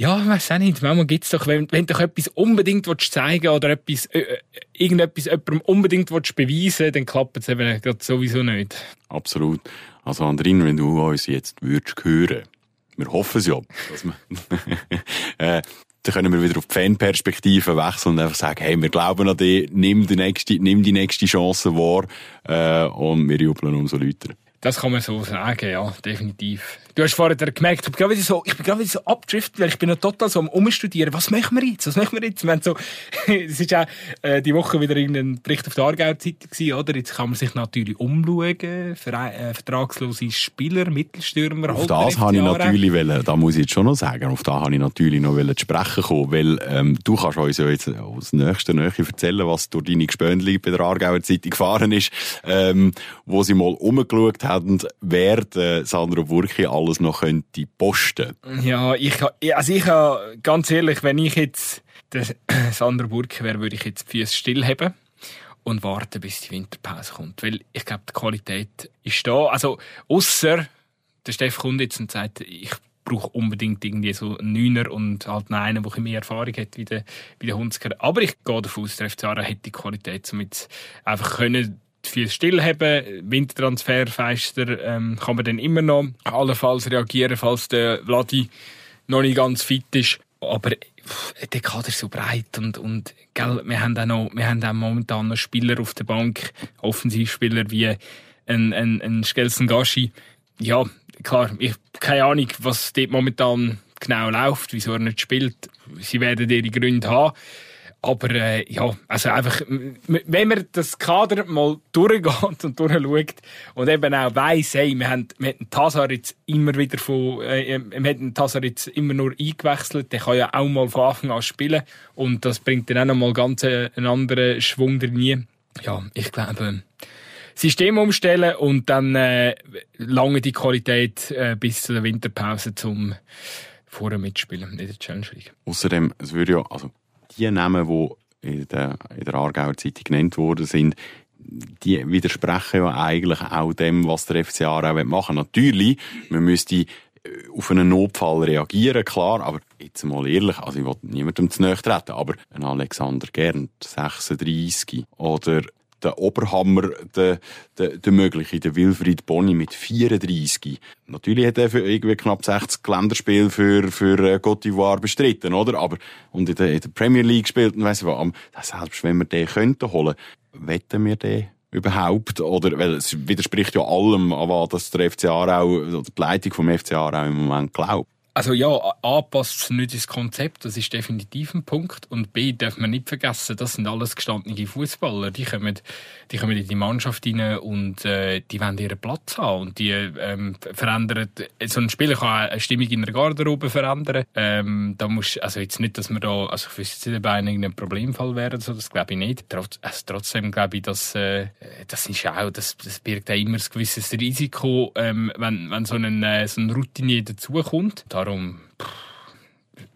S1: ja, weiß auch nicht. Manchmal gibt's doch, wenn, wenn du etwas unbedingt willst zeigen oder etwas, äh, äh irgendetwas jemandem unbedingt willst beweisen, dann klappt es eben gerade sowieso nicht.
S3: Absolut. Also Andrin, wenn du uns jetzt würdest hören, wir hoffen es ja, dass wir, (laughs) äh, dann können wir wieder auf die Fanperspektive wechseln und einfach sagen, hey, wir glauben an dich, nimm die nächste, nimm die nächste Chance wahr, äh, und wir jubeln umso lauter.
S1: Das kann man so sagen, ja, definitiv. Du hast vorher gemerkt, ich bin gerade wieder so, ich bin gerade wieder so abdriftet, weil ich bin noch total so am Umstudieren. Was machen wir jetzt? Was machen wir jetzt? Wir haben so, (laughs) es ist ja äh, die Woche wieder irgendein Bericht auf der Aargauer Zeitung gewesen, oder? Jetzt kann man sich natürlich umschauen, für, äh, vertragslose Spieler, Mittelstürmer,
S3: Auf das habe ich natürlich wollen, da muss ich jetzt schon noch sagen, auf das habe ich natürlich noch wollen sprechen kommen, weil ähm, du kannst uns ja jetzt aus nächster Nähe erzählen, was durch deine Gespöndli bei der Aargauer Zeitung gefahren ist, ähm, wo sie mal umgeschaut haben, wer der Sandro Burki alles noch könnte posten.
S1: Ja, ich, also ich ganz ehrlich, wenn ich jetzt der (clears throat) Sandro Burki wäre, würde ich jetzt die Füße stillheben und warten, bis die Winterpause kommt. Weil ich glaube, die Qualität ist da. Also, außer der Steff kommt jetzt und sagt, ich brauche unbedingt irgendwie so einen Neuner und halt einen, der mehr Erfahrung hat wie der, wie der Hunsker. Aber ich gehe davon aus, der FC hat die Qualität, um jetzt einfach können viel stillhaben. Wintertransferfeister ähm, kann man dann immer noch allenfalls reagieren, falls der Vladi noch nicht ganz fit ist. Aber der Kader ist so breit und, und gell, wir, haben auch noch, wir haben auch momentan noch Spieler auf der Bank, Offensivspieler wie ein, ein, ein Skelsen Gashi. Ja, klar, ich keine Ahnung, was dort momentan genau läuft, wieso er nicht spielt. Sie werden ihre Gründe haben. Aber äh, ja, also einfach, wenn man das Kader mal durchgeht und durchschaut und eben auch weiss, hey, wir haben, wir haben Tassar jetzt immer wieder von, äh, wir haben Tassar jetzt immer nur eingewechselt, der kann ja auch mal von Anfang an spielen und das bringt dann auch noch mal ganz äh, einen anderen Schwung drin. Ja, ich glaube, System umstellen und dann äh, lange die Qualität äh, bis zu der Winterpause zum vorher mitspielen in der Challenge League.
S3: Außerdem, es würde ja, also die Namen, die in der, in der Aargauer Zeitung genannt worden sind, die widersprechen ja eigentlich auch dem, was der FC Aarau machen will. Natürlich, man müsste äh, auf einen Notfall reagieren, klar, aber jetzt mal ehrlich, also ich will niemandem zu nahe treten, aber ein Alexander Gernt, 36, oder der Oberhammer, der, der, der mögliche, der Wilfried Boni mit 34. Natürlich hat er für irgendwie knapp 60 Länderspiele für, für äh, Côte d'Ivoire bestritten, oder? Aber, und in der, in der Premier League gespielt, und weiss ich was, selbst wenn wir den könnten holen, wetten wir den überhaupt? Oder, weil es widerspricht ja allem, an was der FC Aarau, oder die Leitung vom FC Aarau im Moment glaubt.
S1: Also ja, A passt es nicht ins Konzept, das ist definitiv ein Punkt. Und B darf man nicht vergessen, das sind alles gestandene Fußballer. Die kommen, die kommen in die Mannschaft rein und äh, die wollen ihren Platz haben. Und die ähm, verändern, so ein Spieler kann eine Stimmung in der Garderobe verändern. Ähm, da muss, also jetzt nicht, dass wir da, also ich wüsste nicht, bei ein Problemfall wären, so, das glaube ich nicht. Trotz, also trotzdem glaube ich, dass, äh, das ist auch, das, das birgt auch immer ein gewisses Risiko, ähm, wenn, wenn so ein, äh, so ein Routinier dazukommt. Darum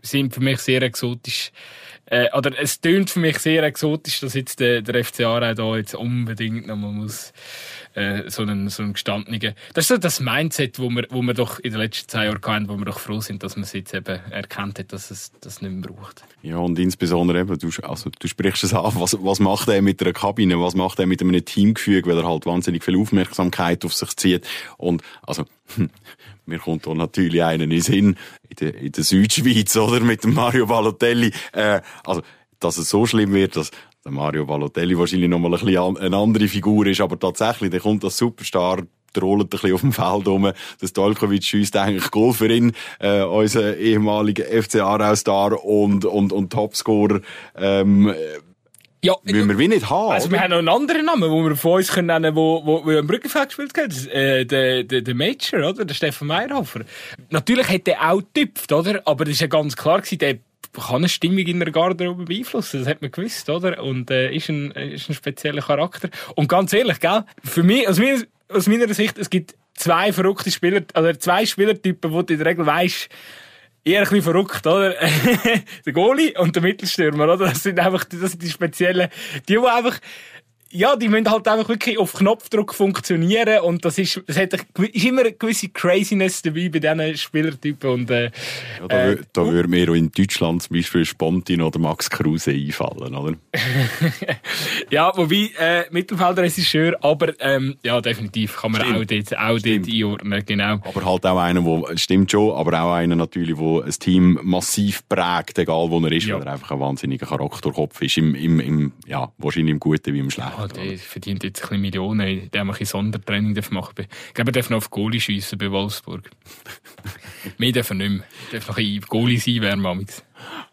S1: sind für mich sehr exotisch. Äh, oder es tönt für mich sehr exotisch, dass jetzt der, der FC Aarau da jetzt unbedingt noch mal muss äh, so einen so einen gestandenen. Das ist so das Mindset, wo wir wo wir doch in den letzten zwei Jahren hatten, wo wir doch froh sind, dass man es jetzt eben erkannt hat, dass es das nicht mehr braucht.
S3: Ja und insbesondere eben, du, also du sprichst es an, was was macht er mit einer Kabine, was macht er mit einem Teamgefüge, weil er halt wahnsinnig viel Aufmerksamkeit auf sich zieht und also (laughs) mir kommt da natürlich einen in den Sinn, in der, in der Südschweiz, oder? Mit dem Mario Balotelli. Äh, also, dass es so schlimm wird, dass der Mario Balotelli wahrscheinlich nochmal ein bisschen eine andere Figur ist, aber tatsächlich, der kommt als Superstar, der rollt ein bisschen auf dem Feld rum. Das Dolkovic schießt eigentlich Goal für ihn, äh, unser ehemaliger FC Aarau-Star und, und, und Topscorer. Ähm,
S1: ja,
S3: müssen wir wie nicht haben.
S1: Also, wir haben noch einen anderen Namen, den wir von uns können nennen, wo, wo, wo im Brückenfeld gespielt hat. Äh, der, der, der Major, oder? Der Stefan Meyerhofer. Natürlich hat er auch getüpft, oder? Aber das ist ja ganz klar gewesen, der kann eine Stimmung in der Garderobe beeinflussen. Das hat man gewusst, oder? Und, äh, ist ein, ist ein spezieller Charakter. Und ganz ehrlich, gell? Für mich, aus meiner, aus meiner Sicht, es gibt zwei verrückte Spieler, also zwei Spielertypen, wo du in der Regel weisst, eher ein bisschen verrückt, oder? (laughs) der Goalie und der Mittelstürmer, oder? Das sind einfach, das sind die speziellen, die, die einfach, ja, die müssen halt einfach wirklich auf Knopfdruck funktionieren und das ist, es hat, ist immer eine gewisse Craziness dabei bei diesen Spielertypen und, äh,
S3: ja, da, äh, da würde mir in Deutschland zum Beispiel Spontin oder Max Kruse einfallen, oder? (laughs)
S1: ja, wobei, äh, Mittelfeldregisseur, aber, ähm, ja, definitiv kann man stimmt. auch dort, auch dort einordnen, genau.
S3: Aber halt auch einer, wo, stimmt schon, aber auch einer natürlich, wo ein Team massiv prägt, egal wo er ist, ja. weil er einfach ein wahnsinniger Charakterkopf ist, im, im, im, ja, wahrscheinlich im Guten wie im Schlechten.
S1: Ja, der verdient jetzt ein bisschen Millionen, der ein Sondertraining machen darf. Ich glaube, er darf noch auf Goalie schiessen bei Wolfsburg. (laughs) Mehr darf er nicht mehr. Er darf noch ein Goalie sein, wäre Mamix.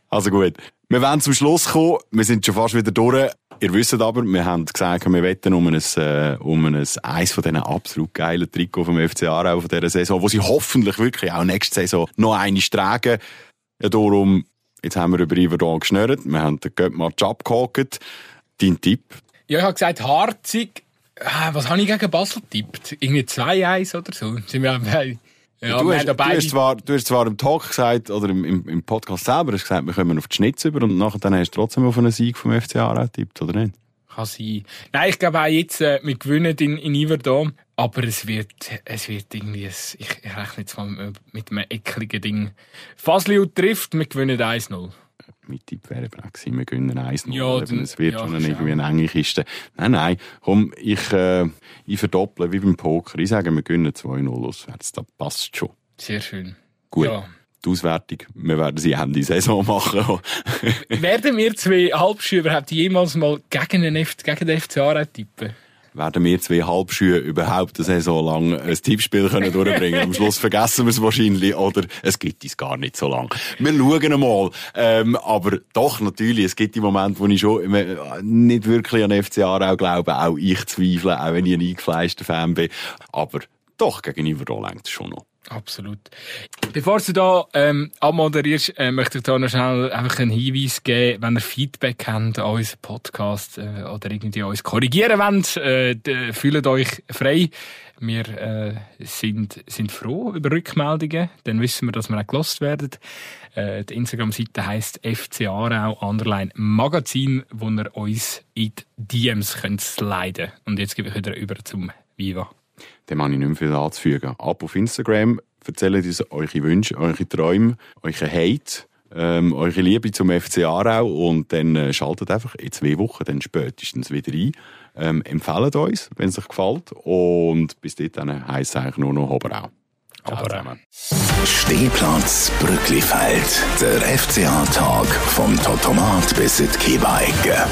S3: Also gut. Wir wollen zum Schluss kommen. Wir sind schon fast wieder durch. Ihr wisst aber, wir haben gesagt, wir wetten um ein, äh, um ein, eins von diesen absolut geilen Trikots vom FC Aarau von dieser Saison, wo sie hoffentlich wirklich auch nächste Saison noch eine tragen. Ja, darum, jetzt haben wir über Iverdon geschnürt, wir haben den Göttmatch abgehakt. Dein Tipp?
S1: Ja, ich habe gesagt, Harzig. Ah, was habe ich gegen Basel getippt? Irgendwie 2-1 oder so. Sind wir bei.
S3: Ja, du, hast, du, hast zwar, du hast zwar im Talk gesagt, oder im, im, im Podcast selber hast gesagt, wir kommen auf die Schnitz über und nachher dann hast du trotzdem auf einen Sieg vom FC Aarau getippt, oder nicht?
S1: Kann sein. Nein, ich glaube auch jetzt, äh, wir gewinnen in, in Iverdom, aber es wird, es wird irgendwie, ein, ich, ich rechne jetzt mal mit einem ekligen Ding. Fasliu trifft, wir gewinnen 1-0
S3: mein Tipp wäre gewesen, wir gönnen 1 ja, es wird ja, schon eine, irgendwie eine enge Kiste. Nein, nein, komm, ich, äh, ich verdopple wie beim Poker. Ich sage, wir gönnen 2-0 auswärts. Das passt schon.
S1: Sehr schön.
S3: Gut. Ja. Die Auswertung, wir werden sie Ende Saison machen. (laughs)
S1: werden wir zwei Halbschuhe überhaupt jemals mal gegen den, F gegen den tippen?
S3: Werden wir zwei Halbschuhe überhaupt eine Saison lang ein Tippspiel können durchbringen Am Schluss vergessen wir es wahrscheinlich oder es gibt es gar nicht so lang. Wir schauen einmal. Ähm, aber doch, natürlich, es gibt die Momente, wo ich schon nicht wirklich an FC Aarau glaube. Auch ich zweifle, auch wenn ich ein eingefleischter Fan bin. Aber doch, gegenüber da längt es schon noch.
S1: Absolut. Bevor du da ähm, abmoderierst, äh, möchte ich da noch schnell einfach einen Hinweis geben, wenn ihr Feedback habt an unseren Podcast äh, oder irgendwie uns korrigieren wollt, äh, fühlt euch frei. Wir äh, sind, sind froh über Rückmeldungen, dann wissen wir, dass wir auch gelost werden. Äh, die Instagram-Seite heisst FC Aarau Underline Magazin, wo ihr uns in die DMs könnt sliden. Und jetzt gebe ich wieder über zum Viva
S3: dem habe ich nicht mehr viel anzufügen. Ab auf Instagram, erzählt uns eure Wünsche, eure Träume, euren Hate, ähm, eure Liebe zum FC Aarau und dann äh, schaltet einfach in zwei Wochen dann spätestens wieder ein. Ähm, empfehlt uns, wenn es euch gefällt und bis dahin heisst es eigentlich nur noch Oberau.
S2: Oberau. Stehplatz Brücklifeld, der FCA-Tag vom Totomat bis in die Kiebeigge.